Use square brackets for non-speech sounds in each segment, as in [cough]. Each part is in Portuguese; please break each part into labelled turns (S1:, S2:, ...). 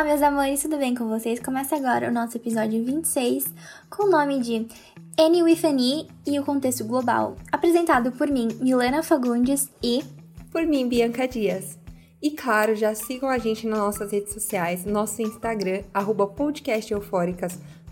S1: Olá, meus amores, tudo bem com vocês? Começa agora o nosso episódio 26 com o nome de Annie with Annie e o contexto global, apresentado por mim, Milena Fagundes e
S2: por mim, Bianca Dias. E claro, já sigam a gente nas nossas redes sociais, nosso Instagram, arroba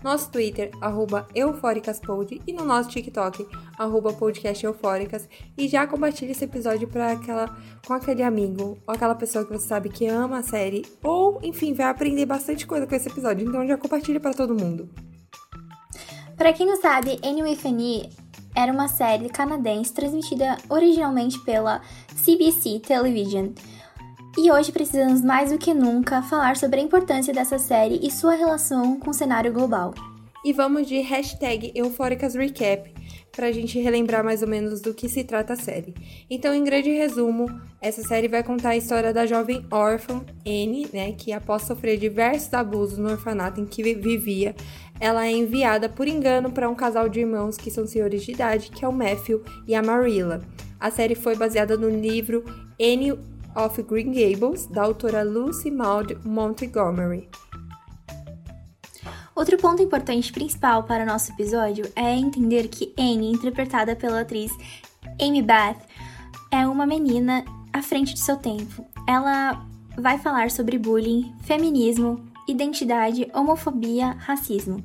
S2: nosso Twitter, arroba eufóricaspod e no nosso TikTok, arroba podcasteufóricas. E já compartilhe esse episódio para aquela, com aquele amigo ou aquela pessoa que você sabe que ama a série ou, enfim, vai aprender bastante coisa com esse episódio. Então já compartilhe para todo mundo.
S1: Para quem não sabe, Annie era uma série canadense transmitida originalmente pela CBC Television. E hoje precisamos mais do que nunca falar sobre a importância dessa série e sua relação com o cenário global.
S2: E vamos de hashtag EufóricasRecap para a gente relembrar mais ou menos do que se trata a série. Então, em grande resumo, essa série vai contar a história da jovem órfã Anne, né, que após sofrer diversos abusos no orfanato em que vivia, ela é enviada por engano para um casal de irmãos que são senhores de idade, que é o Matthew e a Marilla. A série foi baseada no livro Anne of Green Gables, da autora Lucy Maud Montgomery.
S1: Outro ponto importante principal para o nosso episódio é entender que Anne, interpretada pela atriz Amy Beth, é uma menina à frente de seu tempo. Ela vai falar sobre bullying, feminismo, identidade, homofobia, racismo.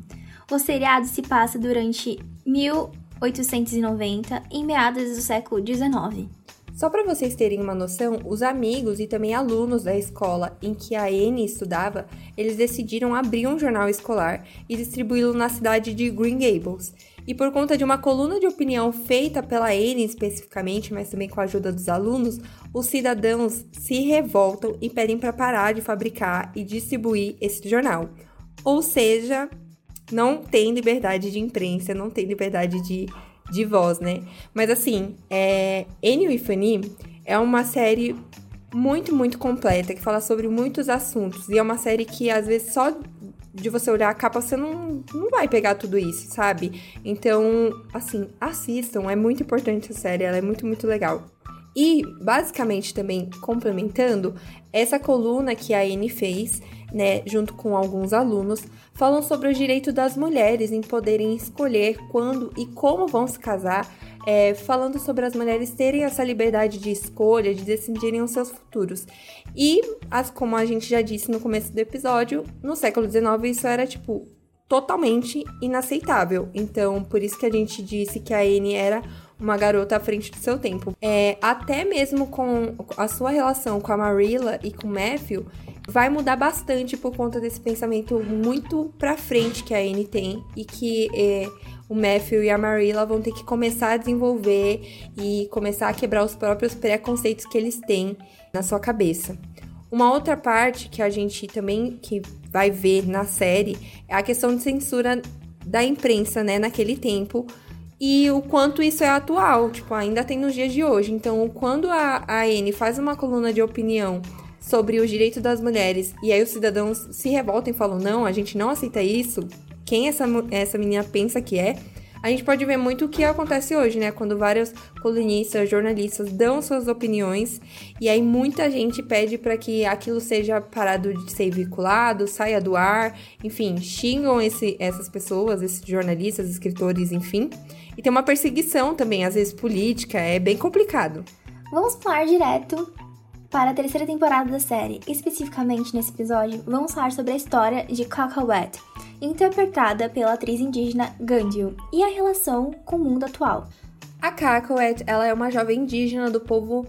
S1: O seriado se passa durante 1890, em meados do século XIX.
S2: Só para vocês terem uma noção, os amigos e também alunos da escola em que a Anne estudava, eles decidiram abrir um jornal escolar e distribuí-lo na cidade de Green Gables. E por conta de uma coluna de opinião feita pela Anne especificamente, mas também com a ajuda dos alunos, os cidadãos se revoltam e pedem para parar de fabricar e distribuir esse jornal. Ou seja, não tem liberdade de imprensa, não tem liberdade de de voz, né? Mas assim, é, Annie e Fanny é uma série muito, muito completa, que fala sobre muitos assuntos. E é uma série que, às vezes, só de você olhar a capa, você não, não vai pegar tudo isso, sabe? Então, assim, assistam. É muito importante a série, ela é muito, muito legal. E, basicamente, também complementando, essa coluna que a Anne fez, né, junto com alguns alunos, falam sobre o direito das mulheres em poderem escolher quando e como vão se casar, é, falando sobre as mulheres terem essa liberdade de escolha, de decidirem os seus futuros. E, as, como a gente já disse no começo do episódio, no século XIX isso era tipo totalmente inaceitável. Então, por isso que a gente disse que a Anne era uma garota à frente do seu tempo. É, até mesmo com a sua relação com a Marilla e com o Matthew, vai mudar bastante por conta desse pensamento muito pra frente que a Anne tem e que é, o Matthew e a Marilla vão ter que começar a desenvolver e começar a quebrar os próprios preconceitos que eles têm na sua cabeça. Uma outra parte que a gente também que vai ver na série é a questão de censura da imprensa, né, naquele tempo, e o quanto isso é atual, tipo, ainda tem nos dias de hoje. Então, quando a, a Anne faz uma coluna de opinião sobre os direitos das mulheres e aí os cidadãos se revoltam e falam: não, a gente não aceita isso, quem essa, essa menina pensa que é? A gente pode ver muito o que acontece hoje, né? Quando vários colunistas, jornalistas dão suas opiniões e aí muita gente pede para que aquilo seja parado de ser veiculado, saia do ar, enfim, xingam esse, essas pessoas, esses jornalistas, escritores, enfim. E tem uma perseguição também, às vezes política, é bem complicado.
S1: Vamos falar direto para a terceira temporada da série. Especificamente nesse episódio, vamos falar sobre a história de Kakawet, interpretada pela atriz indígena Gandil, e a relação com o mundo atual.
S2: A Kakawet, ela é uma jovem indígena do povo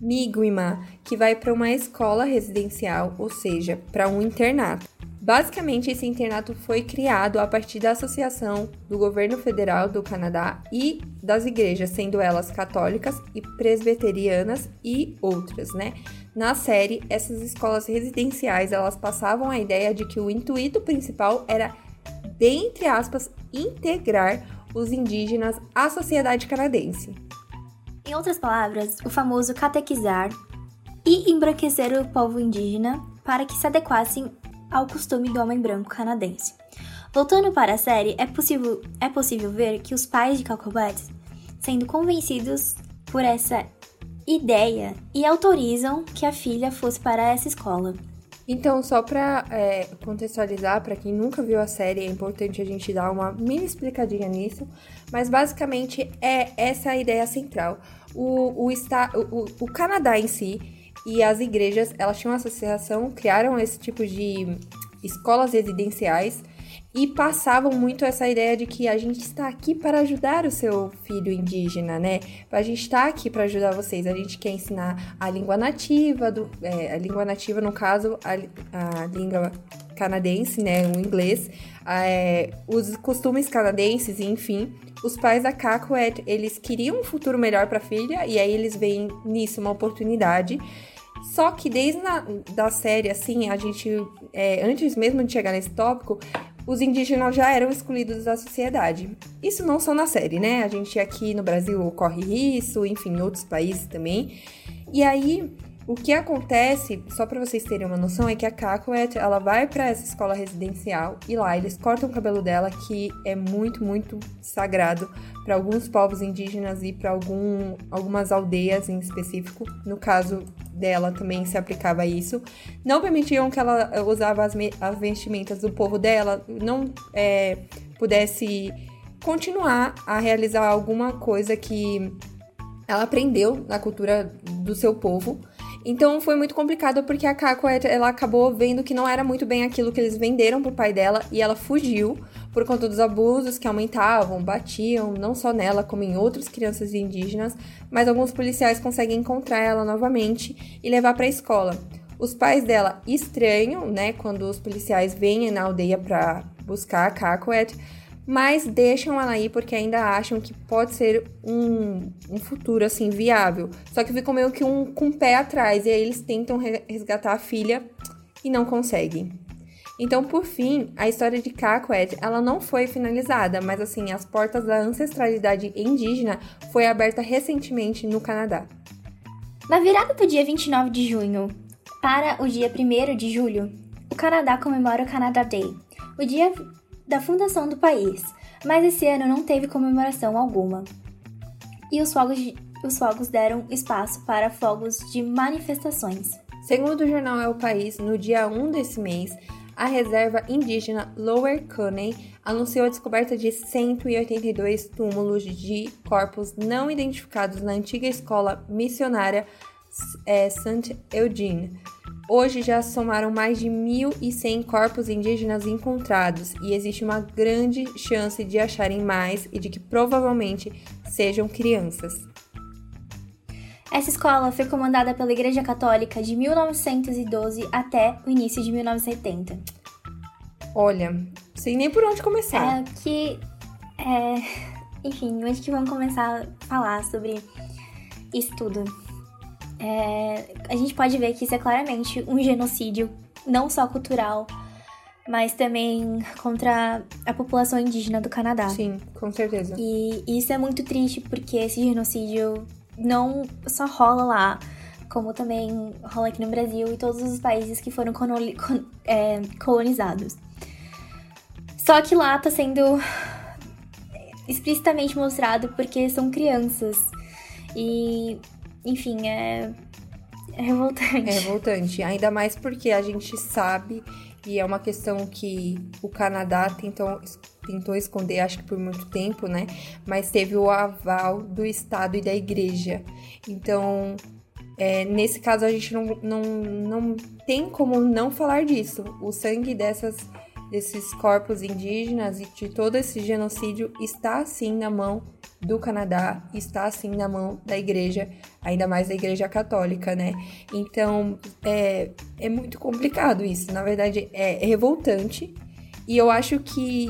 S2: Mi'kmaq, que vai para uma escola residencial, ou seja, para um internato. Basicamente, esse internato foi criado a partir da associação do governo federal do Canadá e das igrejas, sendo elas católicas e presbiterianas e outras, né? Na série, essas escolas residenciais, elas passavam a ideia de que o intuito principal era, dentre aspas, integrar os indígenas à sociedade canadense.
S1: Em outras palavras, o famoso catequizar e embranquecer o povo indígena para que se adequassem ao costume do homem branco canadense. Voltando para a série, é possível, é possível ver que os pais de Calcobet, sendo convencidos por essa ideia, e autorizam que a filha fosse para essa escola.
S2: Então, só para é, contextualizar, para quem nunca viu a série, é importante a gente dar uma mini explicadinha nisso, mas basicamente é essa a ideia central. O, o, está, o, o Canadá em si e as igrejas, elas tinham uma associação, criaram esse tipo de escolas residenciais e passavam muito essa ideia de que a gente está aqui para ajudar o seu filho indígena, né? A gente está aqui para ajudar vocês. A gente quer ensinar a língua nativa, do, é, a língua nativa, no caso, a, a língua canadense, né? O inglês, é, os costumes canadenses, enfim. Os pais da Cacoet, eles queriam um futuro melhor para a filha e aí eles veem nisso uma oportunidade. Só que desde a da série, assim, a gente, é, antes mesmo de chegar nesse tópico, os indígenas já eram excluídos da sociedade. Isso não só na série, né? A gente aqui no Brasil ocorre isso, enfim, em outros países também. E aí, o que acontece, só para vocês terem uma noção, é que a Cacoet, ela vai para essa escola residencial e lá eles cortam o cabelo dela, que é muito, muito sagrado para alguns povos indígenas e para algum, algumas aldeias em específico. No caso dela também se aplicava isso. Não permitiam que ela usava as, as vestimentas do povo dela, não é, pudesse continuar a realizar alguma coisa que ela aprendeu na cultura do seu povo. Então foi muito complicado porque a Kako ela acabou vendo que não era muito bem aquilo que eles venderam pro pai dela e ela fugiu por conta dos abusos que aumentavam, batiam, não só nela, como em outras crianças indígenas, mas alguns policiais conseguem encontrar ela novamente e levar para a escola. Os pais dela estranham, né, quando os policiais vêm na aldeia para buscar a Cacoet, mas deixam ela aí porque ainda acham que pode ser um, um futuro assim viável. Só que ficam meio que um com o pé atrás e aí eles tentam resgatar a filha e não conseguem. Então, por fim, a história de Cacoet, ela não foi finalizada, mas assim, as portas da ancestralidade indígena foi aberta recentemente no Canadá.
S1: Na virada do dia 29 de junho para o dia 1 de julho, o Canadá comemora o Canada Day, o dia da fundação do país, mas esse ano não teve comemoração alguma. E os fogos, os fogos deram espaço para fogos de manifestações.
S2: Segundo o jornal É o País, no dia 1 desse mês, a reserva indígena Lower Cuney anunciou a descoberta de 182 túmulos de corpos não identificados na antiga escola missionária é, Saint Eugene, Hoje já somaram mais de 1.100 corpos indígenas encontrados e existe uma grande chance de acharem mais e de que provavelmente sejam crianças.
S1: Essa escola foi comandada pela Igreja Católica de 1912 até o início de 1970.
S2: Olha, sei nem por onde começar.
S1: É que. É, [laughs] enfim, onde que vamos começar a falar sobre isso tudo? É, a gente pode ver que isso é claramente um genocídio, não só cultural, mas também contra a população indígena do Canadá.
S2: Sim, com certeza.
S1: E isso é muito triste porque esse genocídio não só rola lá, como também rola aqui no Brasil e todos os países que foram é, colonizados. Só que lá tá sendo explicitamente mostrado porque são crianças. E enfim, é, é revoltante.
S2: É revoltante, ainda mais porque a gente sabe e é uma questão que o Canadá tentou, tentou esconder, acho que por muito tempo, né? Mas teve o aval do Estado e da Igreja. Então, é, nesse caso, a gente não, não, não tem como não falar disso. O sangue dessas, desses corpos indígenas e de todo esse genocídio está, sim, na mão do Canadá está assim na mão da igreja, ainda mais da igreja católica, né? Então é, é muito complicado isso. Na verdade, é, revoltante. E eu acho que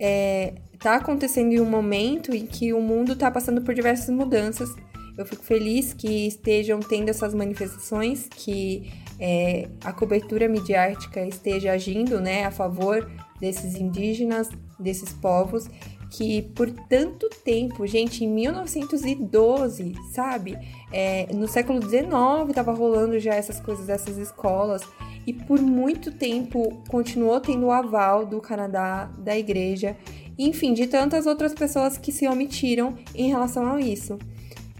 S2: é, tá acontecendo em um momento em que o mundo está passando por diversas mudanças. Eu fico feliz que estejam tendo essas manifestações, que é, a cobertura midiática esteja agindo né, a favor desses indígenas, desses povos que por tanto tempo, gente, em 1912, sabe? É, no século XIX estava rolando já essas coisas, essas escolas, e por muito tempo continuou tendo o aval do Canadá, da igreja, enfim, de tantas outras pessoas que se omitiram em relação a isso.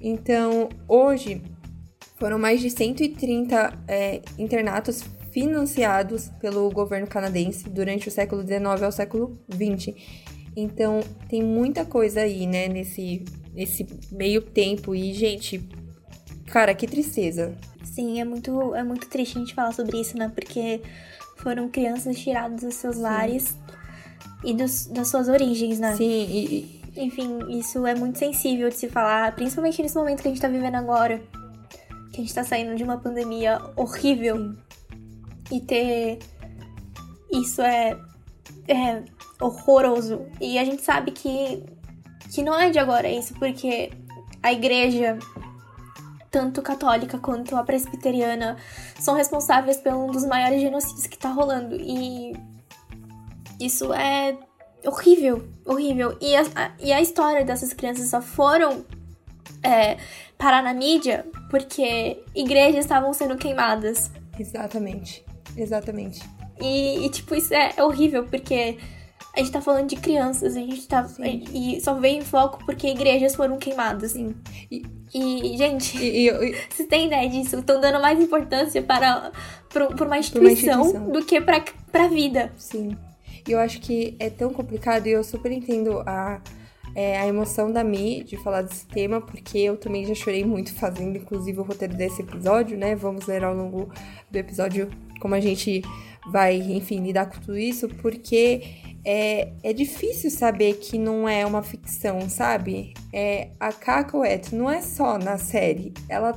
S2: Então, hoje, foram mais de 130 é, internatos financiados pelo governo canadense durante o século XIX ao século XX. Então, tem muita coisa aí, né, nesse, nesse meio tempo. E, gente, cara, que tristeza.
S1: Sim, é muito, é muito triste a gente falar sobre isso, né? Porque foram crianças tiradas dos seus Sim. lares e dos, das suas origens, né?
S2: Sim, e,
S1: Enfim, isso é muito sensível de se falar, principalmente nesse momento que a gente tá vivendo agora. Que a gente tá saindo de uma pandemia horrível. Sim. E ter. Isso é. É horroroso. E a gente sabe que. Que não é de agora isso, porque a igreja tanto católica quanto a presbiteriana são responsáveis por um dos maiores genocídios que tá rolando. E isso é horrível, horrível. E a, e a história dessas crianças só foram é, parar na mídia porque igrejas estavam sendo queimadas.
S2: Exatamente, exatamente.
S1: E, e, tipo, isso é horrível porque a gente tá falando de crianças, a gente tá. E só veio em foco porque igrejas foram queimadas.
S2: Sim.
S1: E, e gente, e, e, [laughs] vocês têm ideia disso? Estão dando mais importância para, para, para uma, instituição uma instituição do que para a vida.
S2: Sim. E eu acho que é tão complicado e eu super entendo a, é, a emoção da Mi de falar desse tema, porque eu também já chorei muito fazendo, inclusive, o roteiro desse episódio, né? Vamos ler ao longo do episódio como a gente vai, enfim, lidar com tudo isso, porque é, é difícil saber que não é uma ficção, sabe? É, a Cacoet não é só na série, ela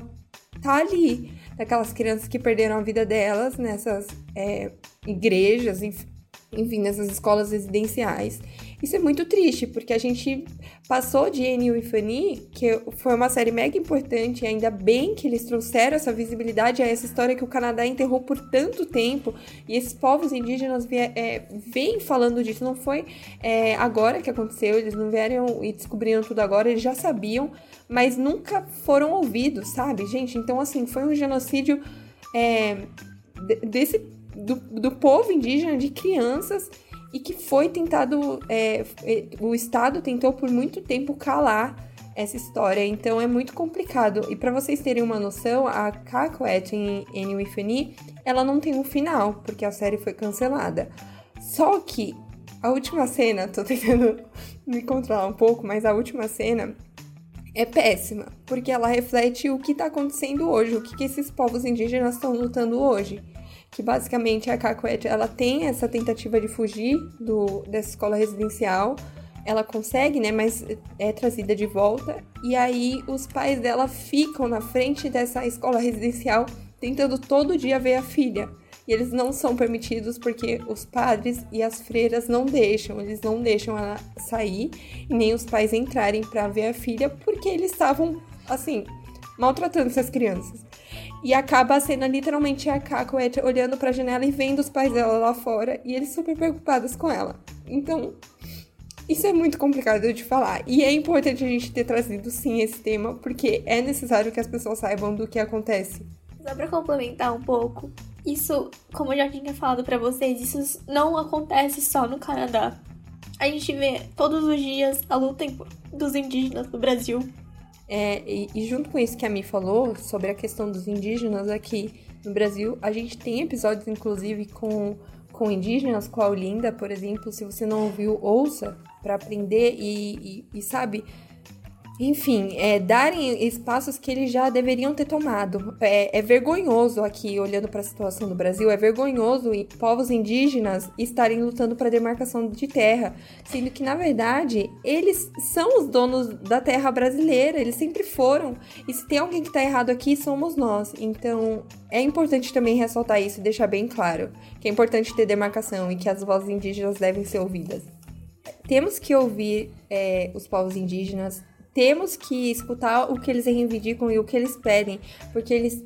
S2: tá ali, daquelas crianças que perderam a vida delas nessas é, igrejas, enfim, nessas escolas residenciais. Isso é muito triste, porque a gente passou de Annie e Fanny, que foi uma série mega importante, e ainda bem que eles trouxeram essa visibilidade a essa história que o Canadá enterrou por tanto tempo, e esses povos indígenas é, vêm falando disso, não foi é, agora que aconteceu, eles não vieram e descobriram tudo agora, eles já sabiam, mas nunca foram ouvidos, sabe, gente? Então, assim, foi um genocídio é, desse do, do povo indígena, de crianças, e que foi tentado, é, é, o Estado tentou por muito tempo calar essa história, então é muito complicado. E para vocês terem uma noção, a Cacoet em Ennio ela não tem um final, porque a série foi cancelada. Só que a última cena, tô tentando [laughs] me controlar um pouco, mas a última cena é péssima, porque ela reflete o que está acontecendo hoje, o que, que esses povos indígenas estão lutando hoje que basicamente a Cacoete, ela tem essa tentativa de fugir do, dessa escola residencial, ela consegue, né, mas é trazida de volta, e aí os pais dela ficam na frente dessa escola residencial tentando todo dia ver a filha. E eles não são permitidos porque os padres e as freiras não deixam, eles não deixam ela sair nem os pais entrarem para ver a filha porque eles estavam assim maltratando essas crianças. E acaba a cena literalmente a Cacoet olhando pra janela e vendo os pais dela lá fora e eles super preocupados com ela. Então, isso é muito complicado de falar. E é importante a gente ter trazido sim esse tema, porque é necessário que as pessoas saibam do que acontece.
S1: Só pra complementar um pouco, isso, como eu já tinha falado para vocês, isso não acontece só no Canadá. A gente vê todos os dias a luta dos indígenas no Brasil
S2: é, e, e, junto com isso que a Mi falou sobre a questão dos indígenas aqui no Brasil, a gente tem episódios, inclusive, com, com indígenas, com a Olinda, por exemplo. Se você não ouviu, ouça para aprender e, e, e, sabe, enfim, é, darem espaços que eles já deveriam ter tomado. É, é vergonhoso aqui, olhando para a situação do Brasil, é vergonhoso povos indígenas estarem lutando para demarcação de terra, sendo que, na verdade, eles são os donos da terra brasileira, eles sempre foram. E se tem alguém que está errado aqui, somos nós. Então, é importante também ressaltar isso e deixar bem claro que é importante ter demarcação e que as vozes indígenas devem ser ouvidas. Temos que ouvir é, os povos indígenas, temos que escutar o que eles reivindicam e o que eles pedem, porque eles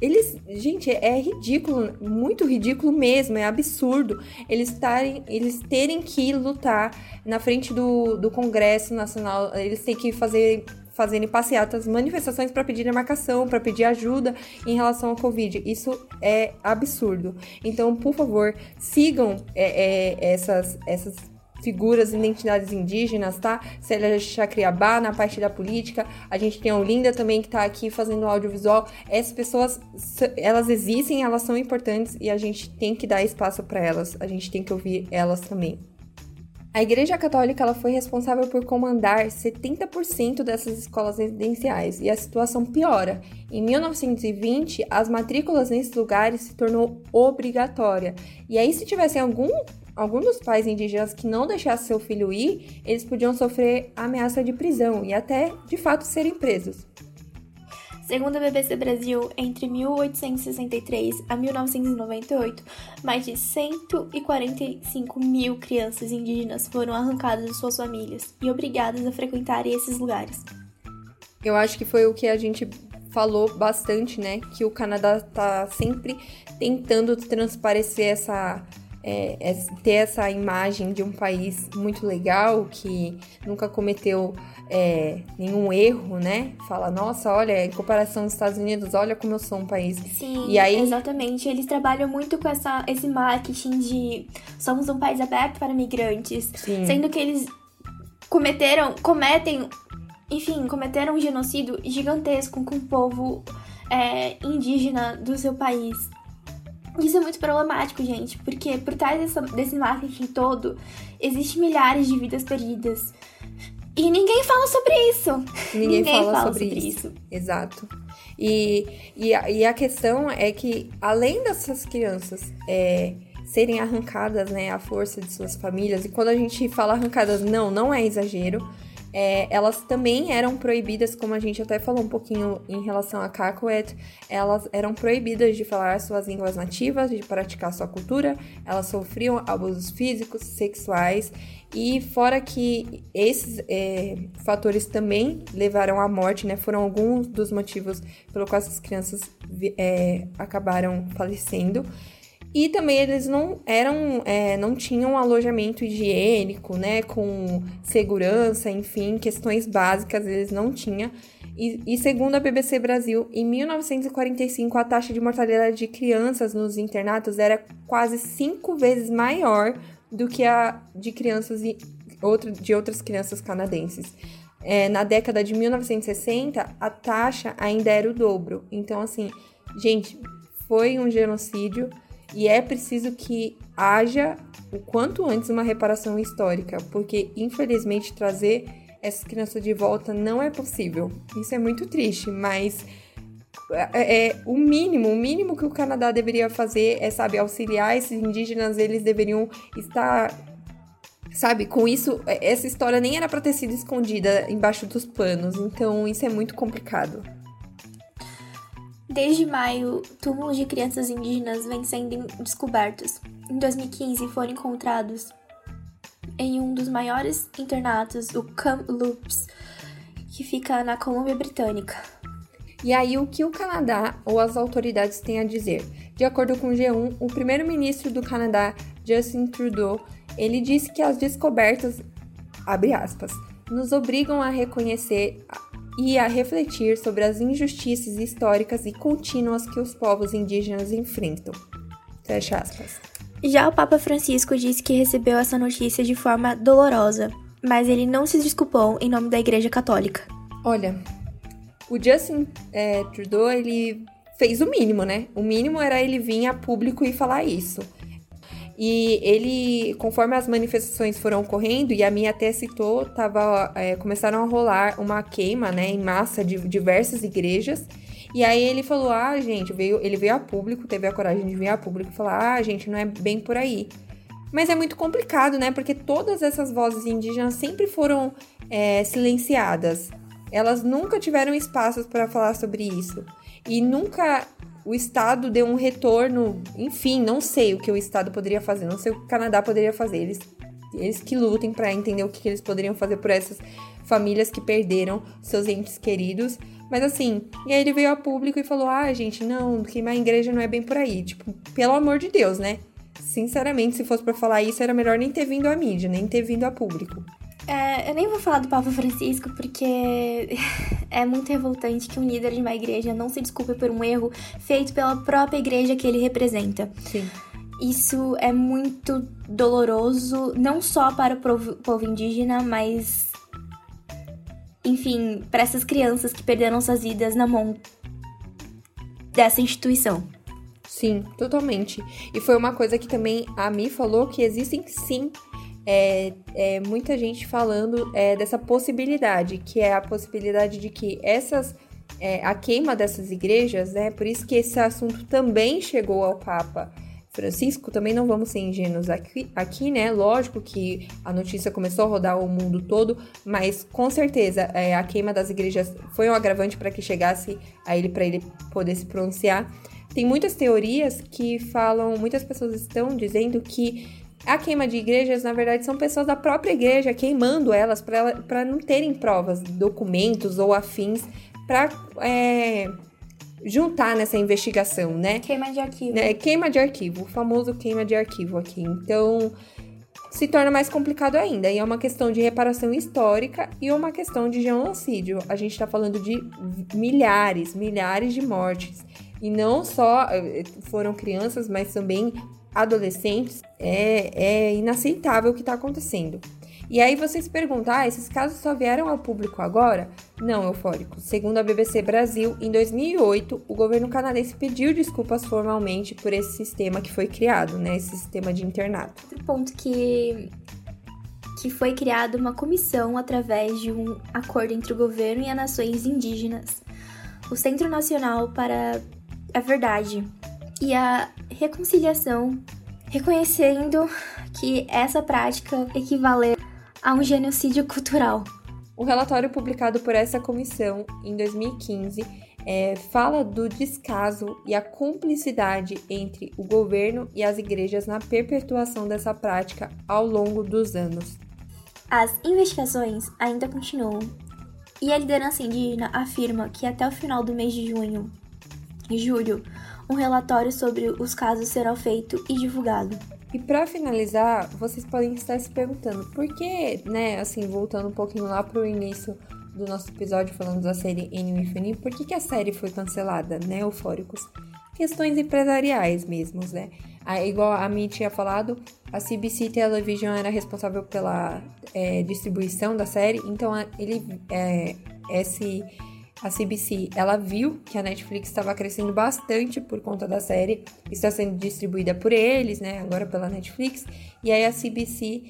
S2: eles, gente, é ridículo, muito ridículo mesmo, é absurdo eles tarem, eles terem que lutar na frente do, do Congresso Nacional, eles têm que fazer fazerem passeatas, manifestações para pedir demarcação, para pedir ajuda em relação ao Covid. Isso é absurdo. Então, por favor, sigam é, é, essas, essas figuras, identidades indígenas, tá? Célia Chacriabá na parte da política, a gente tem a Olinda também que tá aqui fazendo audiovisual. Essas pessoas, elas existem, elas são importantes e a gente tem que dar espaço para elas, a gente tem que ouvir elas também. A Igreja Católica ela foi responsável por comandar 70% dessas escolas residenciais e a situação piora. Em 1920, as matrículas nesses lugares se tornou obrigatória. E aí, se tivessem algum algum dos pais indígenas que não deixasse seu filho ir, eles podiam sofrer ameaça de prisão e até, de fato, serem presos.
S1: Segundo a BBC Brasil, entre 1863 a 1998, mais de 145 mil crianças indígenas foram arrancadas de suas famílias e obrigadas a frequentar esses lugares.
S2: Eu acho que foi o que a gente falou bastante, né? Que o Canadá está sempre tentando transparecer essa é, é ter essa imagem de um país muito legal que nunca cometeu é, nenhum erro, né? Fala, nossa, olha, em comparação aos Estados Unidos, olha como eu sou um país.
S1: Sim, e aí... exatamente. Eles trabalham muito com essa, esse marketing de somos um país aberto para migrantes, Sim. sendo que eles cometeram, cometem, enfim, cometeram um genocídio gigantesco com o povo é, indígena do seu país. Isso é muito problemático, gente, porque por trás dessa, desse marketing todo, existem milhares de vidas perdidas. E ninguém fala sobre isso.
S2: Ninguém, ninguém fala, fala, sobre, sobre isso. isso. Exato. E, e, a, e a questão é que, além dessas crianças é, serem arrancadas né, à força de suas famílias, e quando a gente fala arrancadas, não, não é exagero, é, elas também eram proibidas, como a gente até falou um pouquinho em relação a Cacoet, elas eram proibidas de falar suas línguas nativas, de praticar sua cultura, elas sofriam abusos físicos, sexuais, e fora que esses é, fatores também levaram à morte, né? Foram alguns dos motivos pelo qual essas crianças é, acabaram falecendo. E também eles não eram, é, não tinham alojamento higiênico, né, com segurança, enfim, questões básicas eles não tinham. E, e, segundo a BBC Brasil, em 1945 a taxa de mortalidade de crianças nos internatos era quase cinco vezes maior do que a de crianças e outra, de outras crianças canadenses. É, na década de 1960 a taxa ainda era o dobro. Então assim, gente, foi um genocídio e é preciso que haja o quanto antes uma reparação histórica, porque infelizmente trazer essas crianças de volta não é possível. Isso é muito triste, mas é, é, o mínimo, o mínimo que o Canadá deveria fazer é, sabe, auxiliar esses indígenas, eles deveriam estar sabe, com isso, essa história nem era para ter sido escondida embaixo dos panos, então isso é muito complicado.
S1: Desde maio, túmulos de crianças indígenas vêm sendo descobertos. Em 2015, foram encontrados em um dos maiores internatos, o Kamloops, que fica na Colômbia Britânica.
S2: E aí, o que o Canadá ou as autoridades têm a dizer? De acordo com o G1, o primeiro-ministro do Canadá, Justin Trudeau, ele disse que as descobertas, abre aspas, nos obrigam a reconhecer e a refletir sobre as injustiças históricas e contínuas que os povos indígenas enfrentam. Fecha aspas.
S1: Já o Papa Francisco disse que recebeu essa notícia de forma dolorosa, mas ele não se desculpou em nome da Igreja Católica.
S2: Olha, o Justin é, Trudeau, ele fez o mínimo, né? O mínimo era ele vir a público e falar isso. E ele, conforme as manifestações foram ocorrendo, e a minha até citou, tava, é, começaram a rolar uma queima, né, em massa de diversas igrejas. E aí ele falou: ah, gente, veio, ele veio a público, teve a coragem de vir a público e falar: ah, gente, não é bem por aí. Mas é muito complicado, né? Porque todas essas vozes indígenas sempre foram é, silenciadas. Elas nunca tiveram espaços para falar sobre isso. E nunca o Estado deu um retorno, enfim, não sei o que o Estado poderia fazer, não sei o que o Canadá poderia fazer. Eles, eles que lutem para entender o que, que eles poderiam fazer por essas famílias que perderam seus entes queridos. Mas assim, e aí ele veio a público e falou: ah, gente, não, queimar a igreja não é bem por aí. Tipo, pelo amor de Deus, né? Sinceramente, se fosse para falar isso, era melhor nem ter vindo à mídia, nem ter vindo a público.
S1: É, eu nem vou falar do Papa Francisco porque [laughs] é muito revoltante que um líder de uma igreja não se desculpe por um erro feito pela própria igreja que ele representa.
S2: Sim.
S1: Isso é muito doloroso, não só para o povo indígena, mas. Enfim, para essas crianças que perderam suas vidas na mão dessa instituição.
S2: Sim, totalmente. E foi uma coisa que também a Mi falou que existem sim é, é, muita gente falando é, dessa possibilidade, que é a possibilidade de que essas é, a queima dessas igrejas, né? Por isso que esse assunto também chegou ao Papa Francisco. Também não vamos ser ingênuos aqui, aqui, né? Lógico que a notícia começou a rodar o mundo todo, mas com certeza é, a queima das igrejas foi um agravante para que chegasse a ele para ele poder se pronunciar. Tem muitas teorias que falam, muitas pessoas estão dizendo que a queima de igrejas, na verdade, são pessoas da própria igreja queimando elas para não terem provas, documentos ou afins para é, juntar nessa investigação, né?
S1: Queima de arquivo.
S2: É, queima de arquivo, o famoso queima de arquivo aqui. Então, se torna mais complicado ainda. E é uma questão de reparação histórica e uma questão de genocídio. A gente está falando de milhares, milhares de mortes. E não só eh, foram crianças, mas também adolescentes. É, é inaceitável o que está acontecendo. E aí vocês perguntam, ah, esses casos só vieram ao público agora? Não, eufórico. Segundo a BBC Brasil, em 2008, o governo canadense pediu desculpas formalmente por esse sistema que foi criado, né? Esse sistema de internato.
S1: Outro ponto que que foi criada uma comissão através de um acordo entre o governo e as nações indígenas, o Centro Nacional para a Verdade e a Reconciliação, reconhecendo que essa prática equivaleu a um genocídio cultural.
S2: O relatório publicado por essa comissão em 2015 é, fala do descaso e a cumplicidade entre o governo e as igrejas na perpetuação dessa prática ao longo dos anos.
S1: As investigações ainda continuam e a liderança indígena afirma que até o final do mês de junho e julho, um relatório sobre os casos será feito e divulgado.
S2: E para finalizar, vocês podem estar se perguntando por que, né, assim, voltando um pouquinho lá pro início do nosso episódio falando da série Anime Funny, por que, que a série foi cancelada, né, Eufóricos? Questões empresariais mesmo, né? Ah, igual a Mi tinha falado, a CBC Television era responsável pela é, distribuição da série, então ele, é, esse a CBC, ela viu que a Netflix estava crescendo bastante por conta da série, está sendo distribuída por eles, né, agora pela Netflix, e aí a CBC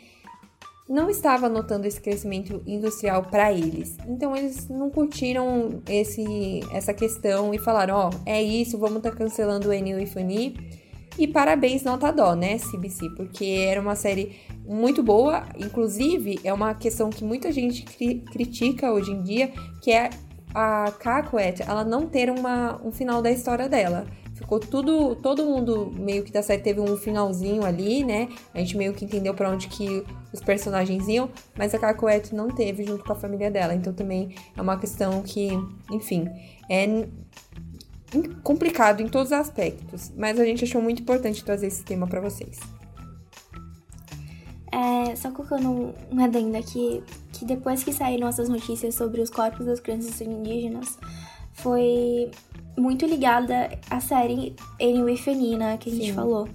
S2: não estava notando esse crescimento industrial para eles. Então eles não curtiram esse essa questão e falaram, ó, oh, é isso, vamos estar tá cancelando o Enil e Funny. E parabéns, nota dó, né, CBC, porque era uma série muito boa, inclusive é uma questão que muita gente cri critica hoje em dia, que é a Kakuet, ela não ter uma, um final da história dela. Ficou tudo, todo mundo meio que da série teve um finalzinho ali, né? A gente meio que entendeu para onde que os personagens iam, mas a Kakuet não teve junto com a família dela. Então também é uma questão que, enfim, é complicado em todos os aspectos, mas a gente achou muito importante trazer esse tema para vocês.
S1: É, só colocando um adendo aqui, que depois que saíram essas notícias sobre os corpos das crianças indígenas, foi muito ligada à série Anyway Fenina que a gente Sim. falou.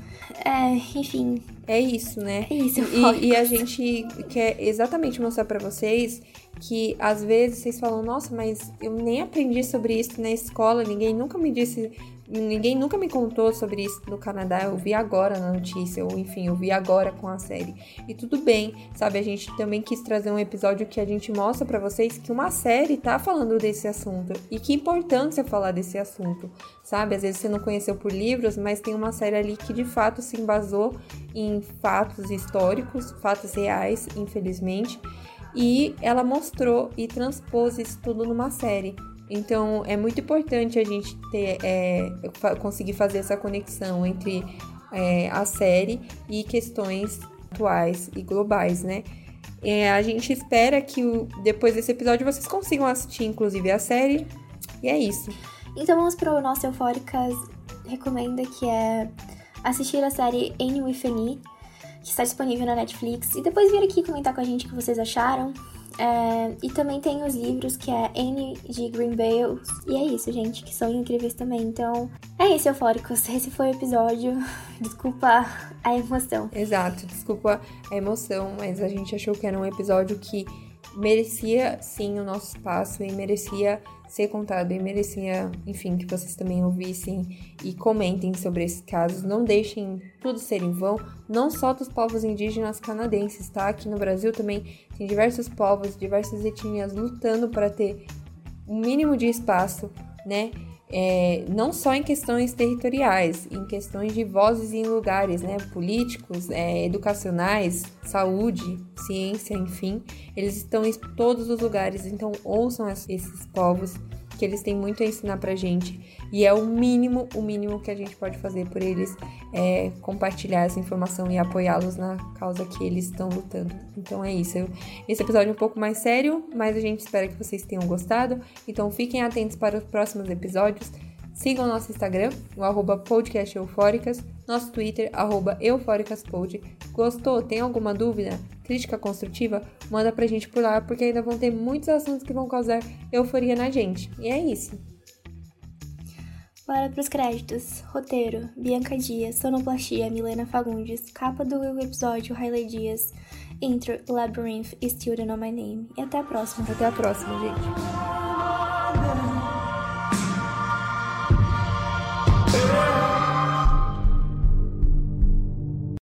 S1: É, enfim.
S2: É isso, né?
S1: É isso.
S2: E, e a gente quer exatamente mostrar para vocês que às vezes vocês falam, nossa, mas eu nem aprendi sobre isso na escola, ninguém nunca me disse ninguém nunca me contou sobre isso no Canadá, eu vi agora na notícia, ou enfim, eu vi agora com a série. E tudo bem, sabe? A gente também quis trazer um episódio que a gente mostra para vocês que uma série tá falando desse assunto e que importância falar desse assunto, sabe? Às vezes você não conheceu por livros, mas tem uma série ali que de fato se embasou em fatos históricos, fatos reais, infelizmente. E ela mostrou e transpôs isso tudo numa série. Então é muito importante a gente ter, é, conseguir fazer essa conexão entre é, a série e questões atuais e globais, né? É, a gente espera que o, depois desse episódio vocês consigam assistir, inclusive, a série. E é isso.
S1: Então vamos para o nosso Eufóricas Recomenda, que é assistir a série Annie with Annie, que está disponível na Netflix. E depois vir aqui comentar com a gente o que vocês acharam. É, e também tem os livros que é Anne de Green Bales. E é isso, gente, que são incríveis também. Então, é isso, eufóricos. [laughs] Esse foi o episódio. [laughs] Desculpa a emoção.
S2: Exato, desculpa a emoção, mas a gente achou que era um episódio que merecia sim o nosso espaço e merecia ser contado e merecia, enfim, que vocês também ouvissem e comentem sobre esses casos. Não deixem tudo ser em vão, não só dos povos indígenas canadenses, tá? Aqui no Brasil também tem diversos povos, diversas etnias lutando para ter um mínimo de espaço, né? é, não só em questões territoriais, em questões de vozes em lugares né, políticos, é, educacionais, saúde, ciência, enfim, eles estão em todos os lugares, então ouçam esses povos que eles têm muito a ensinar pra gente. E é o mínimo, o mínimo que a gente pode fazer por eles é compartilhar essa informação e apoiá-los na causa que eles estão lutando. Então é isso. Esse episódio é um pouco mais sério, mas a gente espera que vocês tenham gostado. Então fiquem atentos para os próximos episódios. Sigam nosso Instagram, o arroba podcast eufóricas, nosso Twitter, arroba eufóricaspod. Gostou? Tem alguma dúvida? Crítica construtiva? Manda pra gente por lá, porque ainda vão ter muitos assuntos que vão causar euforia na gente. E é isso.
S1: Bora pros créditos. Roteiro, Bianca Dias, Sonoplastia, Milena Fagundes, capa do episódio, Riley Dias, intro, Labyrinth, Still Don't Know My Name. E até a próxima.
S2: Até a próxima, gente. Lord.